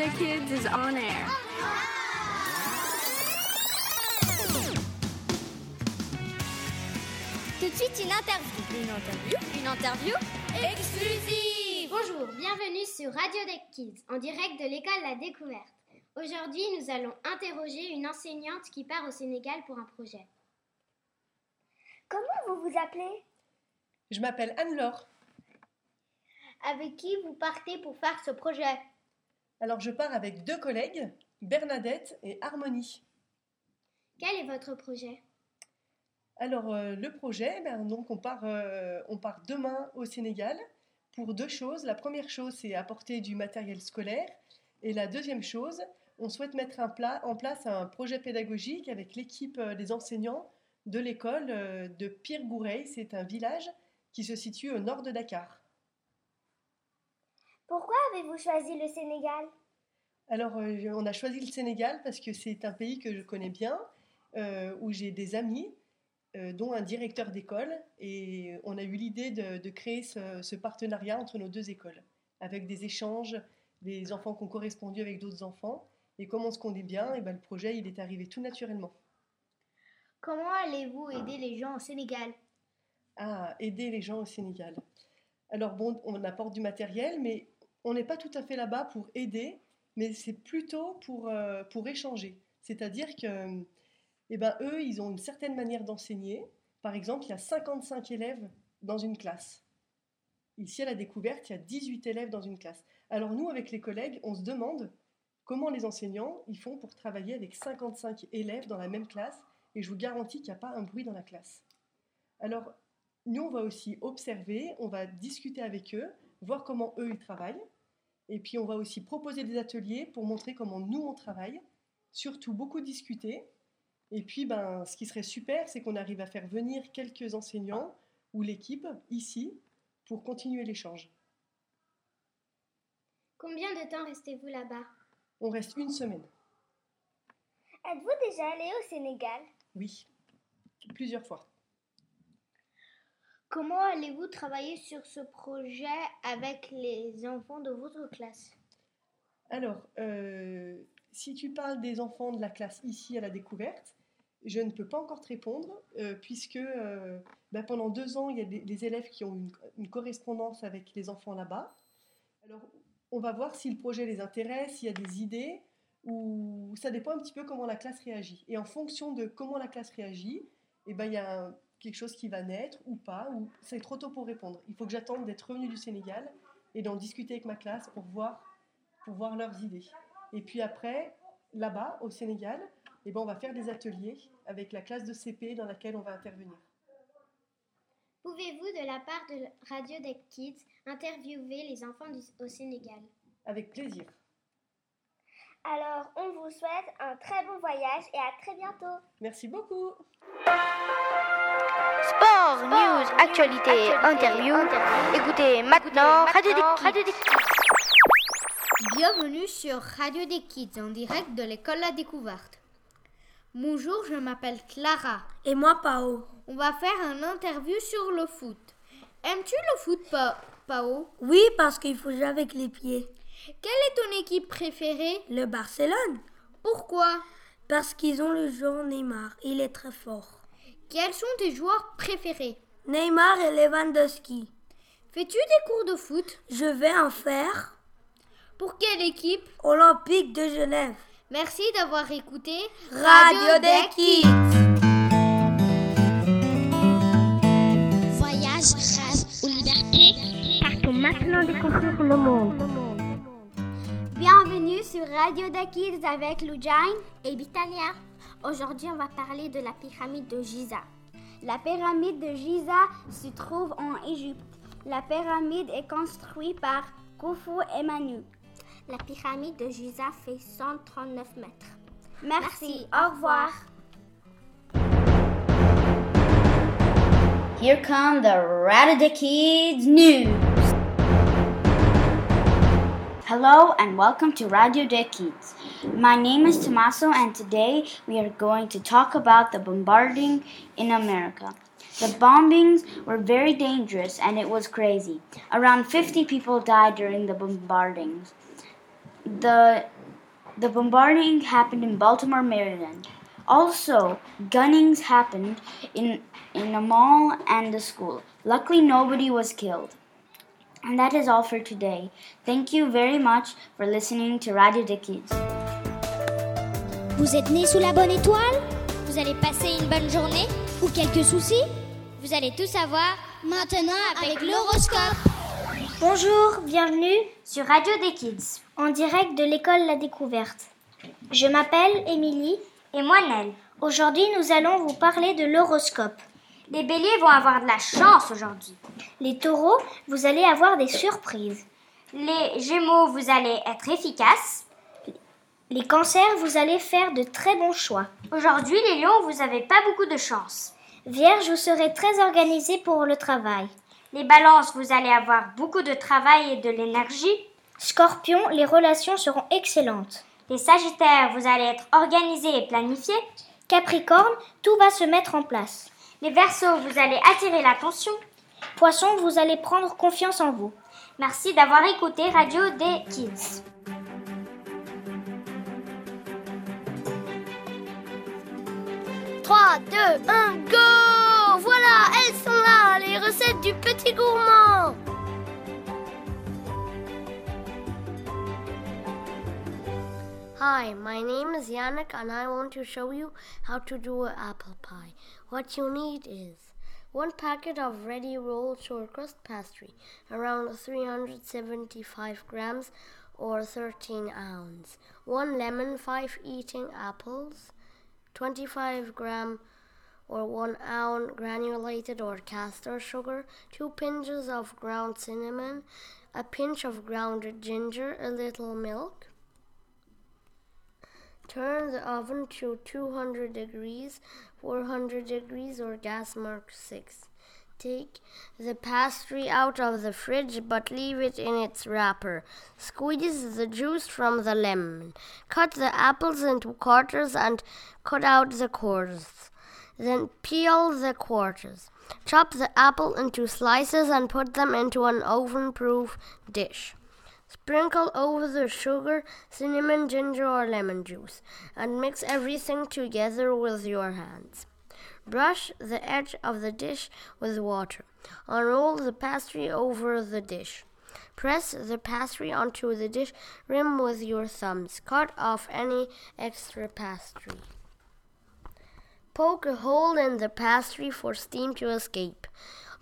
des Kids is on air. Tout de suite, une interview. Une interview Une interview exclusive. Bonjour, bienvenue sur Radio Deck Kids, en direct de l'école La Découverte. Aujourd'hui, nous allons interroger une enseignante qui part au Sénégal pour un projet. Comment vous vous appelez? Je m'appelle Anne-Laure. Avec qui vous partez pour faire ce projet? Alors je pars avec deux collègues, Bernadette et Harmonie. Quel est votre projet? Alors euh, le projet, ben, donc on part, euh, on part demain au Sénégal pour deux choses. La première chose, c'est apporter du matériel scolaire. Et la deuxième chose, on souhaite mettre un en place un projet pédagogique avec l'équipe euh, des enseignants de l'école de Pirgoureil. C'est un village qui se situe au nord de Dakar. Pourquoi avez-vous choisi le Sénégal? Alors, euh, on a choisi le Sénégal parce que c'est un pays que je connais bien, euh, où j'ai des amis, euh, dont un directeur d'école, et on a eu l'idée de, de créer ce, ce partenariat entre nos deux écoles, avec des échanges, des enfants qui ont correspondu avec d'autres enfants, et comme on se connaît bien, et ben, le projet il est arrivé tout naturellement. Comment allez-vous aider les gens au Sénégal? À aider les gens au Sénégal. Alors bon, on apporte du matériel, mais on n'est pas tout à fait là-bas pour aider, mais c'est plutôt pour, euh, pour échanger. C'est-à-dire que, eh ben, eux, ils ont une certaine manière d'enseigner. Par exemple, il y a 55 élèves dans une classe. Ici, à la découverte, il y a 18 élèves dans une classe. Alors nous, avec les collègues, on se demande comment les enseignants ils font pour travailler avec 55 élèves dans la même classe, et je vous garantis qu'il n'y a pas un bruit dans la classe. Alors, nous, on va aussi observer, on va discuter avec eux, voir comment eux, ils travaillent. Et puis, on va aussi proposer des ateliers pour montrer comment nous, on travaille. Surtout, beaucoup discuter. Et puis, ben, ce qui serait super, c'est qu'on arrive à faire venir quelques enseignants ou l'équipe ici pour continuer l'échange. Combien de temps restez-vous là-bas? On reste une semaine. Êtes-vous déjà allé au Sénégal? Oui, plusieurs fois. Comment allez-vous travailler sur ce projet avec les enfants de votre classe? Alors, euh, si tu parles des enfants de la classe ici à la découverte, je ne peux pas encore te répondre, euh, puisque euh, bah, pendant deux ans, il y a des, des élèves qui ont une, une correspondance avec les enfants là-bas. Alors, on va voir si le projet les intéresse, s'il y a des idées, ou ça dépend un petit peu comment la classe réagit. Et en fonction de comment la classe réagit, eh ben, il y a un- quelque chose qui va naître ou pas, ou c'est trop tôt pour répondre. Il faut que j'attende d'être revenu du Sénégal et d'en discuter avec ma classe pour voir, pour voir leurs idées. Et puis après, là-bas, au Sénégal, eh ben, on va faire des ateliers avec la classe de CP dans laquelle on va intervenir. Pouvez-vous, de la part de Radio Deck Kids, interviewer les enfants du- au Sénégal? Avec plaisir. Alors, on vous souhaite un très bon voyage et à très bientôt. Merci beaucoup. Sport, news, actualité, interview. Écoutez maintenant Radio des Kids. Bienvenue sur Radio des Kids en direct de l'école La Découverte. Bonjour, je m'appelle Clara. Et moi, Pao. On va faire une interview sur le foot. Aimes-tu le foot, Pa- Pao? Oui, parce qu'il faut jouer avec les pieds. Quelle est ton équipe préférée? Le Barcelone. Pourquoi? Parce qu'ils ont le joueur Neymar. Il est très fort. Quels sont tes joueurs préférés Neymar et Lewandowski. Fais-tu des cours de foot Je vais en faire Pour quelle équipe Olympique de Genève. Merci d'avoir écouté Radio des Kids. Voyage, rêve ou liberté Partons maintenant découvrir le monde. Bienvenue sur Radio Deck Kids avec Lujain et Vitalia. Aujourd'hui, on va parler de la pyramide de Giza. La pyramide de Giza se trouve en Égypte. La pyramide est construite par Khufu et Manu. La pyramide de Giza fait 139 mètres. Merci, au revoir. Here come the Ratata Kids news. Hello and welcome to Radio de Kids. My name is Tommaso and today we are going to talk about the bombarding in America. The bombings were very dangerous and it was crazy. Around 50 people died during the bombardings. the the bombarding happened in Baltimore, Maryland. Also, gunnings happened in in a mall and a school. Luckily, nobody was killed. And that is all for today. Thank you very much for listening to Radio des Kids. Vous êtes né sous la bonne étoile? Vous allez passer une bonne journée Ou quelques soucis? Vous allez tout savoir maintenant avec l'horoscope. Bonjour, bienvenue sur Radio des Kids, en direct de l'école La Découverte. Je m'appelle Émilie Et moi, Nel. Aujourd'hui, nous allons vous parler de l'horoscope. Les béliers vont avoir de la chance aujourd'hui. Les taureaux, vous allez avoir des surprises. Les gémeaux, vous allez être efficaces. Les cancers, vous allez faire de très bons choix. Aujourd'hui, les lions, vous n'avez pas beaucoup de chance. Vierge, vous serez très organisé pour le travail. Les balances, vous allez avoir beaucoup de travail et de l'énergie. Scorpion, les relations seront excellentes. Les sagittaires, vous allez être organisés et planifiés. Capricorne, tout va se mettre en place. Les verseaux, vous allez attirer l'attention. Poisson, vous allez prendre confiance en vous. Merci d'avoir écouté Radio des Kids. Deux, un, go Voilà, elles sont là, les recettes du petit gourmand Hi, my name is Yannick and I want to show you how to do an apple pie. What you need is one packet of ready rolled short crust pastry, around 375 grams or 13 ounce, one lemon, five eating apples, 25 gram or 1 ounce granulated or caster sugar, 2 pinches of ground cinnamon, a pinch of grounded ginger, a little milk. Turn the oven to 200 degrees, 400 degrees or gas mark 6. Take the pastry out of the fridge but leave it in its wrapper. Squeeze the juice from the lemon. Cut the apples into quarters and cut out the cores. Then peel the quarters. Chop the apple into slices and put them into an oven proof dish. Sprinkle over the sugar, cinnamon, ginger, or lemon juice and mix everything together with your hands. Brush the edge of the dish with water. Unroll the pastry over the dish. Press the pastry onto the dish rim with your thumbs. Cut off any extra pastry. Poke a hole in the pastry for steam to escape.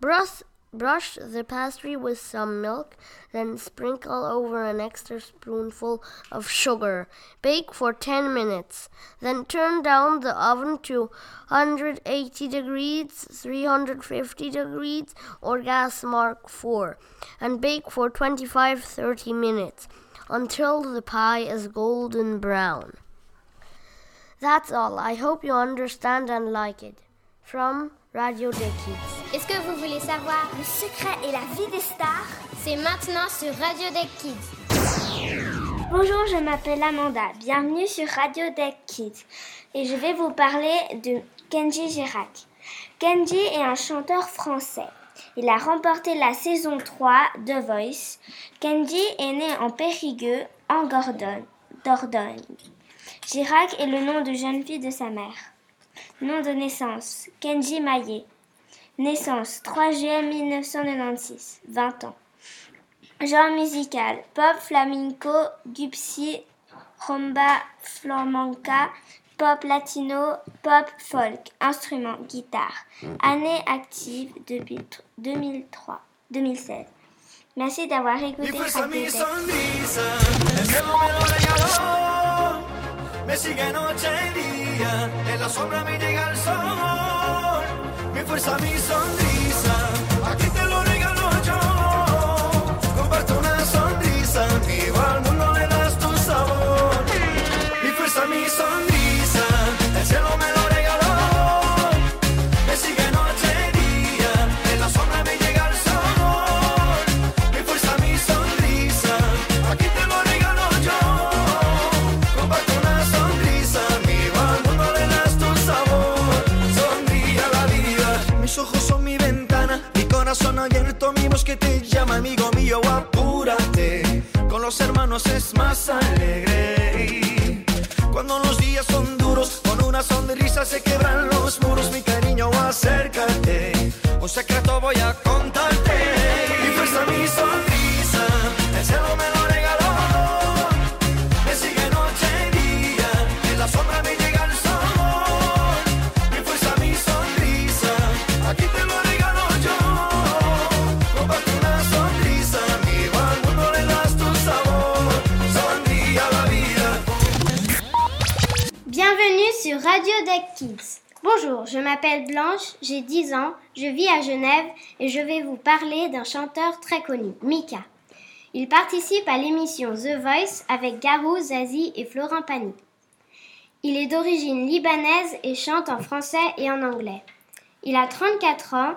Brush, brush the pastry with some milk, then sprinkle over an extra spoonful of sugar. Bake for 10 minutes. Then turn down the oven to 180 degrees, 350 degrees, or gas mark 4, and bake for 25 30 minutes until the pie is golden brown. That's all. I hope you understand and like it. From Radio des Kids. Est-ce que vous voulez savoir le secret et la vie des stars? C'est maintenant sur Radio des Kids. Bonjour, je m'appelle Amanda. Bienvenue sur Radio Deck Kids. Et je vais vous parler de Kenji Girac. Kenji est un chanteur français. Il a remporté la saison 3 de Voice. Kenji est né en Périgueux, en Dordogne. Dordogne. Girac est le nom de jeune fille de sa mère. Nom de naissance Kenji Maillet. Naissance 3 juillet 1996. 20 ans. Genre musical pop, flamenco, gypsy, rumba, flamenca, pop latino, pop folk, instrument, guitare. Année active depuis 2003, 2016. Merci d'avoir écouté. Me sigue noche y día, en la sombra me llega el sol, mi fuerza, mi sonrisa, son duros, con una sonrisa se quebran los muros. Mi cariño, acércate. Un secreto voy a Radio Deck Kids. Bonjour, je m'appelle Blanche, j'ai 10 ans, je vis à Genève et je vais vous parler d'un chanteur très connu, Mika. Il participe à l'émission The Voice avec Garou, Zazie et Florent Pagny. Il est d'origine libanaise et chante en français et en anglais. Il a 34 ans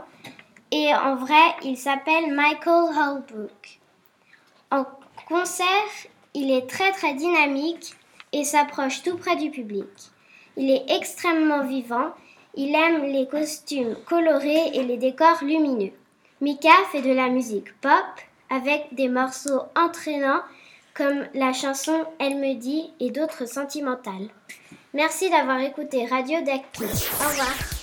et en vrai, il s'appelle Michael Holbrook. En concert, il est très très dynamique et s'approche tout près du public. Il est extrêmement vivant, il aime les costumes colorés et les décors lumineux. Mika fait de la musique pop avec des morceaux entraînants comme la chanson Elle me dit et d'autres sentimentales. Merci d'avoir écouté Radio Kids. Au revoir.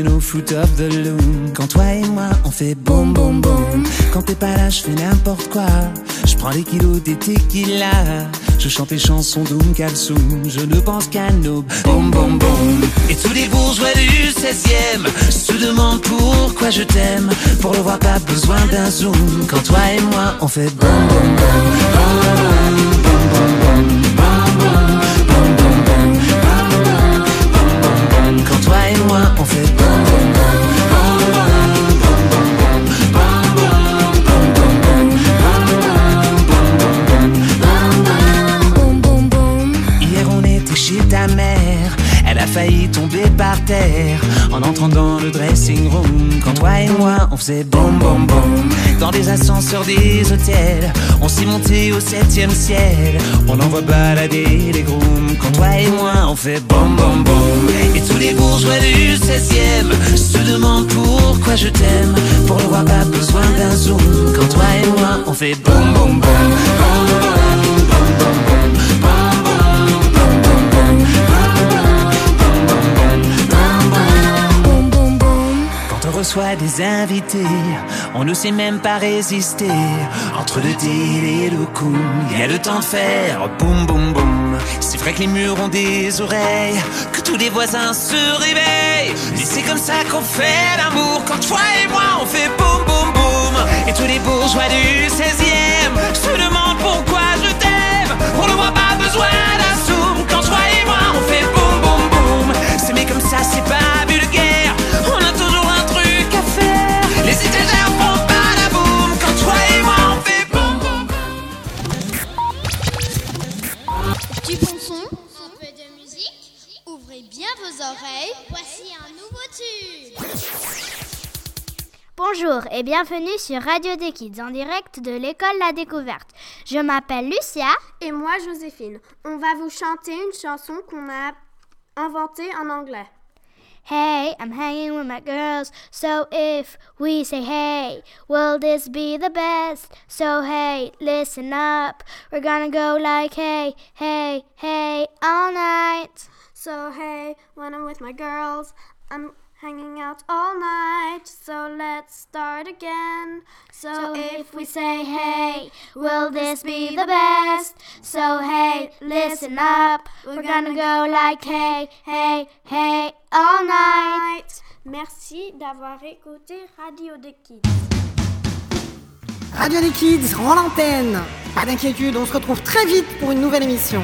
Nos foot of the loom. Quand toi et moi on fait boum boum boum. Quand t'es pas là, je fais n'importe quoi. Je prends les kilos des tequila. Je chante les chansons d'Oum Kalsoum. Je ne pense qu'à nos boum boum boum. Et tous les bourgeois du 16e se demandent pourquoi je t'aime. Pour le voir, pas besoin d'un zoom. Quand toi et moi on fait boum boum boum. Quand fait Hier on était chez ta mère, elle a failli tomber par terre en entrant dans le dressing room. Quand toi et moi on faisait boum boum boum dans des ascenseurs des hôtels, on s'est monté au septième ciel. On envoie balader les grooms. Quand toi et moi on fait boum boum boum et tous les bourgeois du 16e se demandent pourquoi je t'aime. Pour le voir pas besoin d'un zoom. Quand toi et moi on fait boum boum boum. On reçoit des invités, on ne sait même pas résister. Entre le deal et le coup, il y a le temps de faire boum boum boum. C'est vrai que les murs ont des oreilles, que tous les voisins se réveillent. Et c'est comme ça qu'on fait l'amour. Quand toi et moi on fait boum boum boum. Et tous les bourgeois du 16e se demandent pourquoi je t'aime. On ne voit pas besoin d'un et bienvenue sur Radio des Kids en direct de l'école La Découverte. Je m'appelle Lucia. Et moi, Joséphine. On va vous chanter une chanson qu'on a inventée en anglais. Hey, I'm hanging with my girls. So if we say hey, will this be the best? So hey, listen up. We're gonna go like hey, hey, hey all night. So hey, when I'm with my girls, I'm hanging out all night. So let's start again. So, So if we say hey, will this be the best? So hey, listen up. We're gonna go like hey, hey, hey all night. Merci d'avoir écouté Radio des Kids. Radio des Kids rend l'antenne. Pas d'inquiétude, on se retrouve très vite pour une nouvelle émission.